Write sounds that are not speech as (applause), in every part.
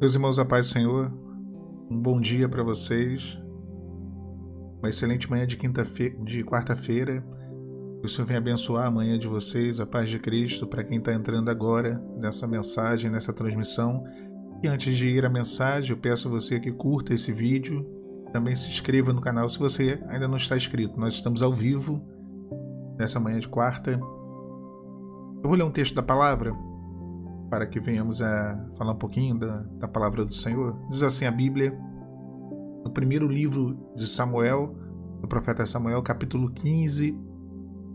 Meus irmãos, a paz do Senhor, um bom dia para vocês, uma excelente manhã de, quinta de quarta-feira. O Senhor venha abençoar a manhã de vocês, a paz de Cristo, para quem está entrando agora nessa mensagem, nessa transmissão. E antes de ir à mensagem, eu peço a você que curta esse vídeo, também se inscreva no canal se você ainda não está inscrito. Nós estamos ao vivo nessa manhã de quarta. Eu vou ler um texto da palavra para que venhamos a falar um pouquinho da, da palavra do Senhor. Diz assim a Bíblia, no primeiro livro de Samuel, do profeta Samuel, capítulo 15,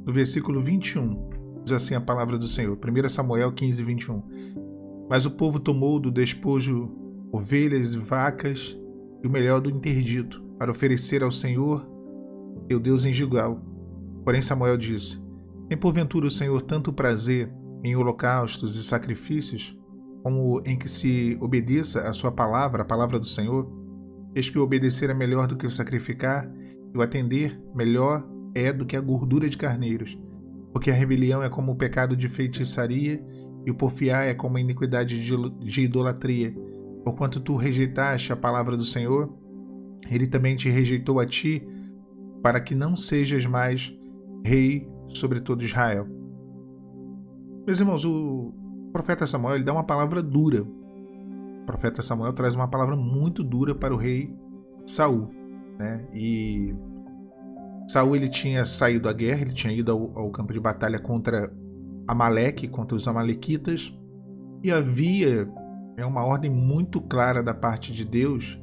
no versículo 21. Diz assim a palavra do Senhor. 1 Samuel 15, 21. Mas o povo tomou do despojo ovelhas e vacas e o melhor do interdito, para oferecer ao Senhor, teu Deus em Gilgal. Porém Samuel disse: Tem porventura o Senhor tanto prazer em holocaustos e sacrifícios, como em que se obedeça a sua palavra, a palavra do Senhor, eis que o obedecer é melhor do que o sacrificar, e o atender melhor é do que a gordura de carneiros, porque a rebelião é como o pecado de feitiçaria, e o porfiar é como a iniquidade de idolatria. Porquanto tu rejeitaste a palavra do Senhor, ele também te rejeitou a ti, para que não sejas mais rei sobre todo Israel. Meus irmãos, o profeta Samuel ele dá uma palavra dura. O profeta Samuel traz uma palavra muito dura para o rei Saul, né? E Saul ele tinha saído à guerra, ele tinha ido ao, ao campo de batalha contra Amaleque, contra os amalequitas, e havia é uma ordem muito clara da parte de Deus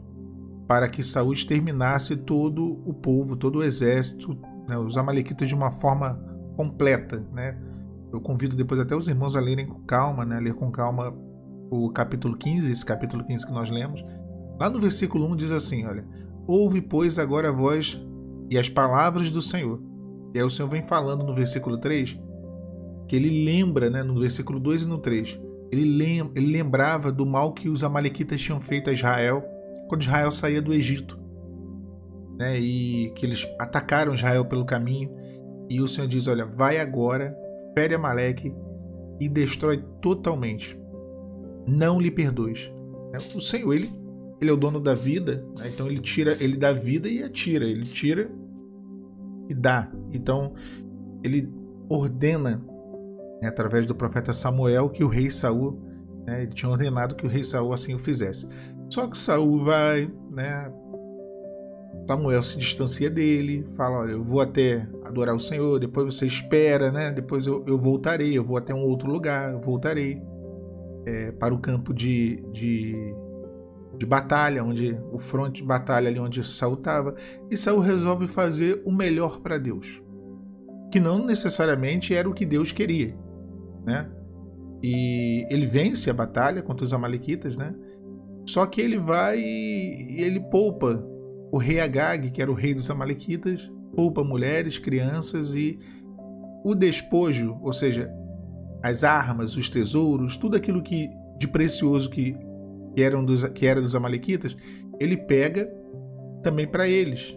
para que Saul exterminasse todo o povo, todo o exército, né, os amalequitas de uma forma completa, né? Eu convido depois até os irmãos a lerem com calma, né? ler com calma o capítulo 15, esse capítulo 15 que nós lemos. Lá no versículo 1 diz assim: Olha, ouve, pois, agora a voz e as palavras do Senhor. E aí o Senhor vem falando no versículo 3 que ele lembra, né, no versículo 2 e no 3, ele, lem ele lembrava do mal que os amalequitas tinham feito a Israel quando Israel saía do Egito. Né, e que eles atacaram Israel pelo caminho. E o Senhor diz: Olha, vai agora fere Amaleque e destrói totalmente. Não lhe perdoes. É, o Senhor, ele, ele é o dono da vida, né? então ele tira, ele dá vida e atira, ele tira e dá. Então ele ordena né, através do profeta Samuel que o rei Saul, né, ele tinha ordenado que o rei Saul assim o fizesse. Só que Saul vai, né, Samuel se distancia dele, fala: Olha, eu vou até adorar o Senhor, depois você espera, né? Depois eu, eu voltarei, eu vou até um outro lugar, eu voltarei é, para o campo de, de, de batalha, onde o fronte de batalha ali onde Saul estava. E Saul resolve fazer o melhor para Deus, que não necessariamente era o que Deus queria, né? E ele vence a batalha contra os amalequitas, né? Só que ele vai e ele poupa o rei Agag, que era o rei dos Amalequitas, poupa mulheres, crianças e o despojo, ou seja, as armas, os tesouros, tudo aquilo que de precioso que, que, eram dos, que era dos Amalequitas, ele pega também para eles,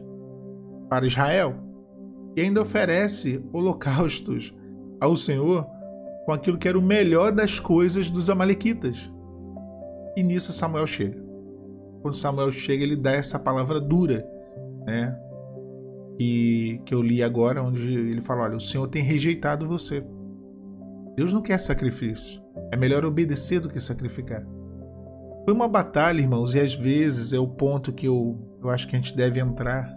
para Israel, e ainda oferece holocaustos ao Senhor com aquilo que era o melhor das coisas dos Amalequitas. E nisso Samuel chega quando Samuel chega, ele dá essa palavra dura, né? E que eu li agora, onde ele fala: Olha, o Senhor tem rejeitado você. Deus não quer sacrifício. É melhor obedecer do que sacrificar. Foi uma batalha, irmãos, e às vezes é o ponto que eu, eu acho que a gente deve entrar.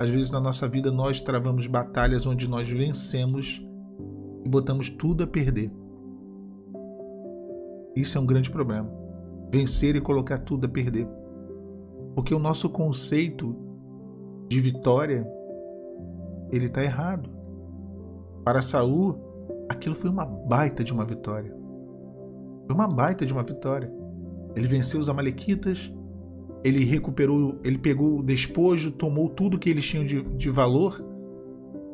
Às vezes na nossa vida nós travamos batalhas onde nós vencemos e botamos tudo a perder. Isso é um grande problema. Vencer e colocar tudo a perder. Porque o nosso conceito de vitória ele está errado. Para Saul, aquilo foi uma baita de uma vitória. Foi uma baita de uma vitória. Ele venceu os amalequitas, ele recuperou, ele pegou o despojo, tomou tudo que eles tinham de, de valor,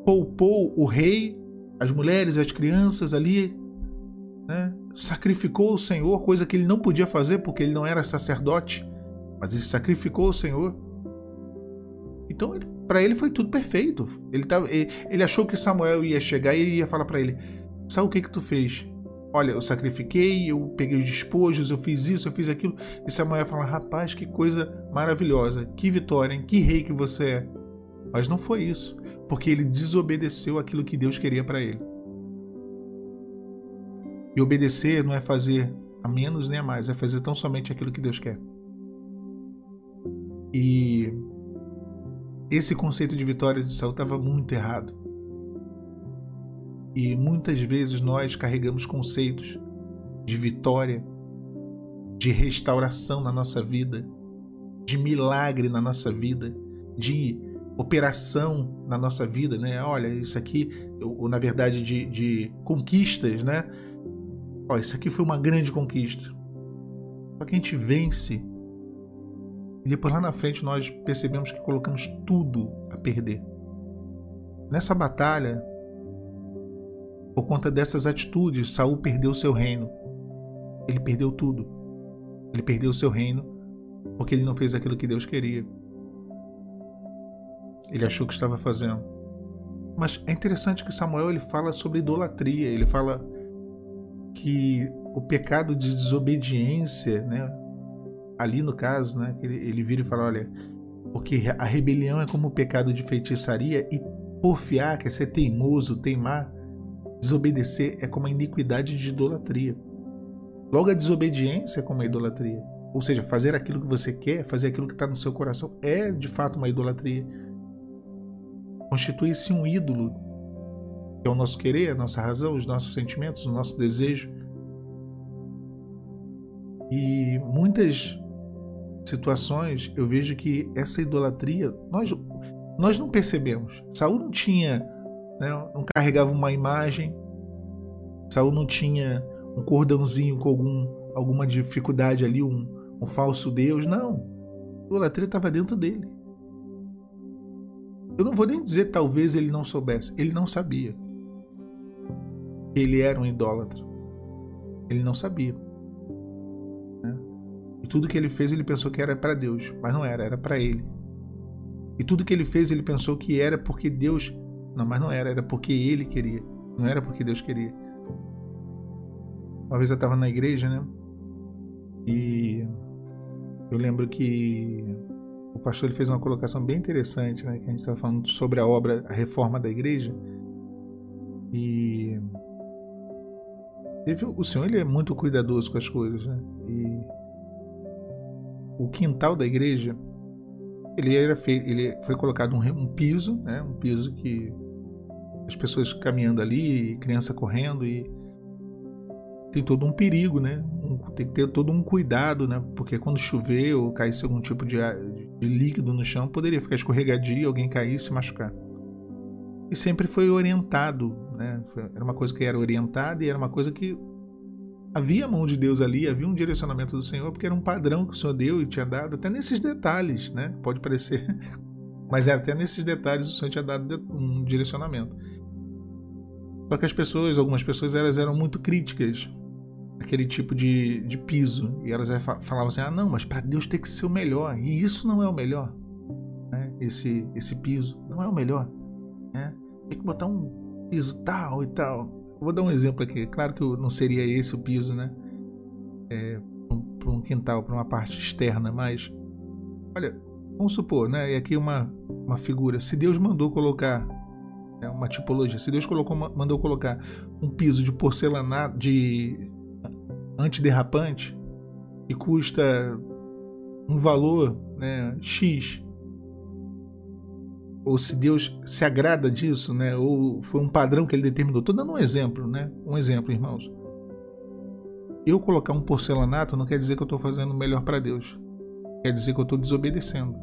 poupou o rei, as mulheres, as crianças ali, né? sacrificou o Senhor, coisa que ele não podia fazer porque ele não era sacerdote mas ele sacrificou o Senhor. Então, para ele foi tudo perfeito. Ele, tava, ele, ele, achou que Samuel ia chegar e ia falar para ele: Sabe o que que tu fez? Olha, eu sacrifiquei, eu peguei os despojos, eu fiz isso, eu fiz aquilo. E Samuel fala: Rapaz, que coisa maravilhosa, que vitória, hein? que rei que você é. Mas não foi isso, porque ele desobedeceu aquilo que Deus queria para ele. E obedecer não é fazer a menos nem a mais, é fazer tão somente aquilo que Deus quer. E esse conceito de vitória de Saul estava muito errado. E muitas vezes nós carregamos conceitos de vitória, de restauração na nossa vida, de milagre na nossa vida, de operação na nossa vida, né? Olha, isso aqui, ou na verdade de, de conquistas, né? Ó, isso aqui foi uma grande conquista. Só que a gente vence e depois lá na frente nós percebemos que colocamos tudo a perder. Nessa batalha, por conta dessas atitudes, Saul perdeu seu reino. Ele perdeu tudo. Ele perdeu seu reino porque ele não fez aquilo que Deus queria. Ele achou que estava fazendo. Mas é interessante que Samuel ele fala sobre idolatria. Ele fala que o pecado de desobediência, né? Ali no caso, né? Ele, ele vira e fala, olha, porque a rebelião é como o pecado de feitiçaria e porfiar, quer ser teimoso, teimar, Desobedecer é como a iniquidade de idolatria. Logo, a desobediência é como a idolatria. Ou seja, fazer aquilo que você quer, fazer aquilo que está no seu coração, é de fato uma idolatria. Constitui-se um ídolo, que é o nosso querer, a nossa razão, os nossos sentimentos, o nosso desejo. E muitas situações eu vejo que essa idolatria nós, nós não percebemos. Saul não tinha né? não carregava uma imagem. Saul não tinha um cordãozinho com algum, alguma dificuldade ali, um, um falso Deus. Não. A idolatria estava dentro dele. Eu não vou nem dizer talvez ele não soubesse. Ele não sabia. Ele era um idólatra. Ele não sabia. E tudo que ele fez, ele pensou que era para Deus, mas não era, era para ele. E tudo que ele fez, ele pensou que era porque Deus não, mas não era, era porque ele queria. Não era porque Deus queria. Uma vez eu estava na igreja, né? E eu lembro que o pastor ele fez uma colocação bem interessante, né? Que a gente estava falando sobre a obra, a reforma da igreja. E o Senhor ele é muito cuidadoso com as coisas, né? E o quintal da igreja ele era feito, ele foi colocado um, um piso, né? Um piso que as pessoas caminhando ali, criança correndo e tem todo um perigo, né? Um, tem que ter todo um cuidado, né? Porque quando chover ou caísse algum tipo de, de líquido no chão, poderia ficar escorregadio, alguém cair e se machucar. E sempre foi orientado, né? Era uma coisa que era orientada e era uma coisa que havia a mão de Deus ali, havia um direcionamento do Senhor, porque era um padrão que o Senhor deu e tinha dado, até nesses detalhes, né? Pode parecer, (laughs) mas é até nesses detalhes o Senhor tinha dado um direcionamento. Só que as pessoas, algumas pessoas, elas eram muito críticas aquele tipo de, de piso. E elas falavam assim: ah, não, mas para Deus tem que ser o melhor. E isso não é o melhor. Né? Esse, esse piso não é o melhor. Né? Tem que botar um piso tal e tal. Vou dar um exemplo aqui. Claro que não seria esse o piso, né? É, para um quintal, para uma parte externa, mas olha, vamos supor, né? E aqui uma, uma figura. Se Deus mandou colocar é uma tipologia. Se Deus colocou, mandou colocar um piso de porcelanato de antiderrapante e custa um valor né, X, ou se Deus se agrada disso, né, ou foi um padrão que ele determinou. Estou dando um exemplo, né? Um exemplo, irmãos. Eu colocar um porcelanato não quer dizer que eu estou fazendo melhor para Deus. Quer dizer que eu estou desobedecendo.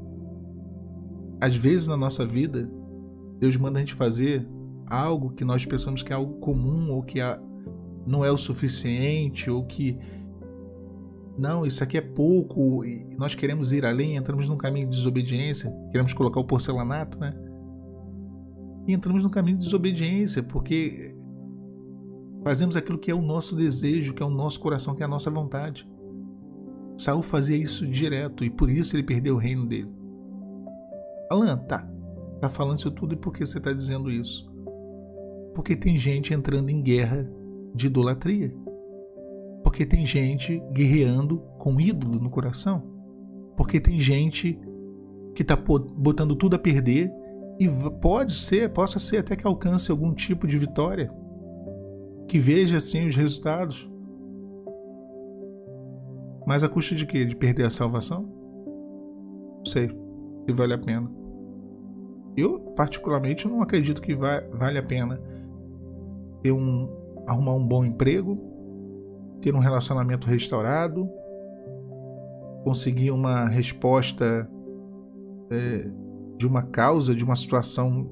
Às vezes na nossa vida, Deus manda a gente fazer algo que nós pensamos que é algo comum ou que não é o suficiente ou que não, isso aqui é pouco nós queremos ir além, entramos num caminho de desobediência, queremos colocar o porcelanato, né? E entramos num caminho de desobediência porque fazemos aquilo que é o nosso desejo, que é o nosso coração, que é a nossa vontade. Saul fazia isso direto e por isso ele perdeu o reino dele. Alan, tá, Tá falando isso tudo e por que você está dizendo isso? Porque tem gente entrando em guerra de idolatria. Porque tem gente guerreando com ídolo no coração. Porque tem gente que está botando tudo a perder e pode ser, possa ser até que alcance algum tipo de vitória. Que veja assim os resultados. Mas a custa de quê? De perder a salvação? Não sei se vale a pena. Eu, particularmente, não acredito que vale a pena ter um, arrumar um bom emprego, ter um relacionamento restaurado, conseguir uma resposta é, de uma causa, de uma situação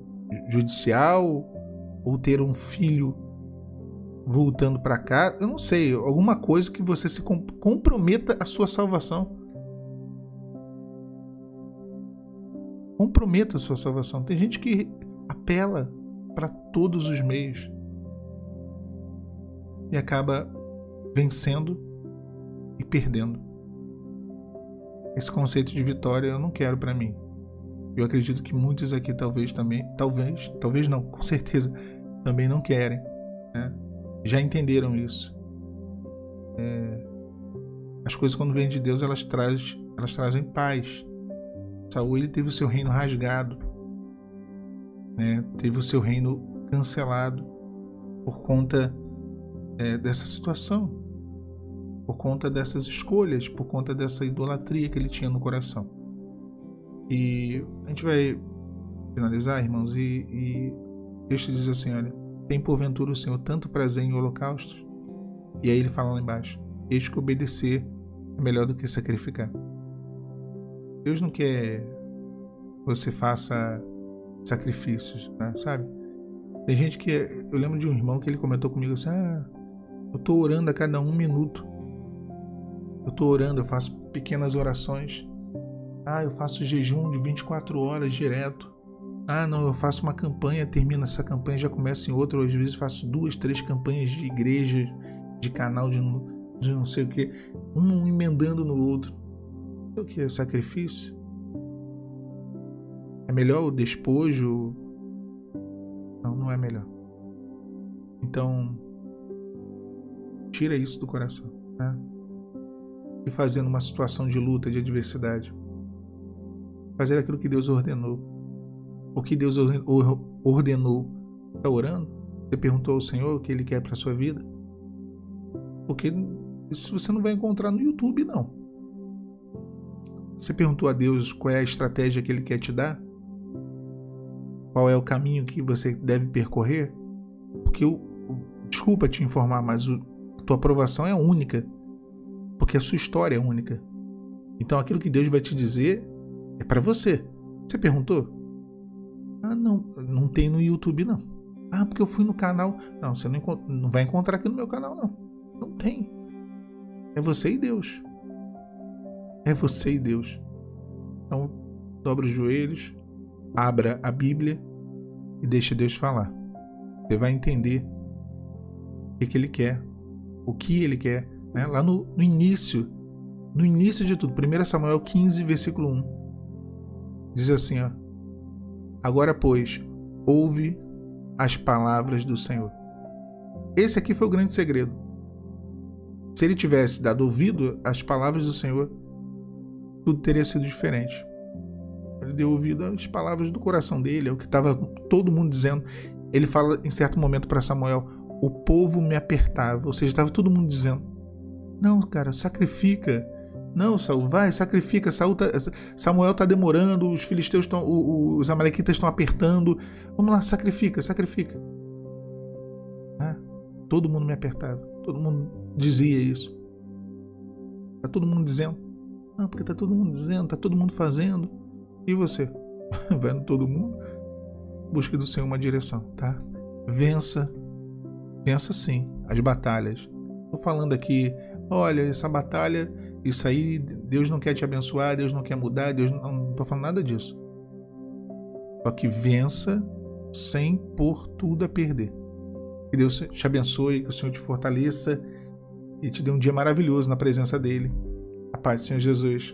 judicial, ou ter um filho voltando para cá, eu não sei, alguma coisa que você se comprometa a sua salvação. Comprometa a sua salvação. Tem gente que apela para todos os meios e acaba vencendo e perdendo. Esse conceito de vitória eu não quero para mim. Eu acredito que muitos aqui talvez também, talvez, talvez não, com certeza, também não querem. Né? Já entenderam isso. É, as coisas quando vêm de Deus elas, traz, elas trazem paz. Saul ele teve o seu reino rasgado, né? teve o seu reino cancelado por conta é, dessa situação, por conta dessas escolhas, por conta dessa idolatria que ele tinha no coração. E a gente vai finalizar, irmãos, e, e texto diz assim: olha, tem porventura o Senhor tanto prazer em holocaustos? E aí ele fala lá embaixo: eis que obedecer é melhor do que sacrificar. Deus não quer que você faça sacrifícios, né? sabe? Tem gente que. Eu lembro de um irmão que ele comentou comigo assim: ah, eu tô orando a cada um minuto. Eu tô orando, eu faço pequenas orações. Ah, eu faço jejum de 24 horas direto. Ah, não, eu faço uma campanha, termina essa campanha, já começa em outra. Ou às vezes faço duas, três campanhas de igreja, de canal, de, de não sei o que, um emendando no outro. O que é sacrifício? É melhor o despojo? Não, não é melhor. Então, tira isso do coração, né? E fazendo uma situação de luta, de adversidade fazer aquilo que Deus ordenou. O que Deus ordenou. Está orando? Você perguntou ao Senhor o que Ele quer para sua vida? Porque isso você não vai encontrar no YouTube, não. Você perguntou a Deus qual é a estratégia que Ele quer te dar? Qual é o caminho que você deve percorrer? Porque eu, desculpa te informar, mas a tua aprovação é única. Porque a sua história é única. Então aquilo que Deus vai te dizer é para você. Você perguntou? Ah, não, não tem no YouTube não. Ah, porque eu fui no canal. Não, você não, não vai encontrar aqui no meu canal não. Não tem. É você e Deus. É você e Deus. Então, dobre os joelhos, abra a Bíblia e deixe Deus falar. Você vai entender o que, que Ele quer, o que Ele quer. Né? Lá no, no início, no início de tudo, 1 Samuel 15, versículo 1. Diz assim, ó. Agora, pois, ouve as palavras do Senhor. Esse aqui foi o grande segredo. Se ele tivesse dado ouvido às palavras do Senhor, tudo teria sido diferente. Ele deu ouvido às palavras do coração dele, é o que estava todo mundo dizendo. Ele fala em certo momento para Samuel: O povo me apertava, ou seja, estava todo mundo dizendo: Não, cara, sacrifica não, Saul, vai, sacrifica. Saul tá, Samuel está demorando, os filisteus estão. Os amalequitas estão apertando. Vamos lá, sacrifica, sacrifica. Ah, todo mundo me apertava. Todo mundo dizia isso. Tá todo mundo dizendo. Não, porque tá todo mundo dizendo, tá todo mundo fazendo. E você? (laughs) Vendo todo mundo? Busque do Senhor uma direção, tá? Vença. Vença sim as batalhas. Tô falando aqui, olha, essa batalha isso aí, Deus não quer te abençoar, Deus não quer mudar, Deus não, tô falando nada disso. Só que vença sem pôr tudo a perder. Que Deus te abençoe, que o Senhor te fortaleça e te dê um dia maravilhoso na presença dele. A paz do Senhor Jesus.